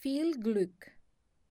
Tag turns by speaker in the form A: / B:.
A: Viel Glück!